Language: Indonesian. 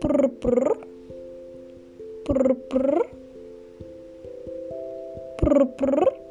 per per per per per per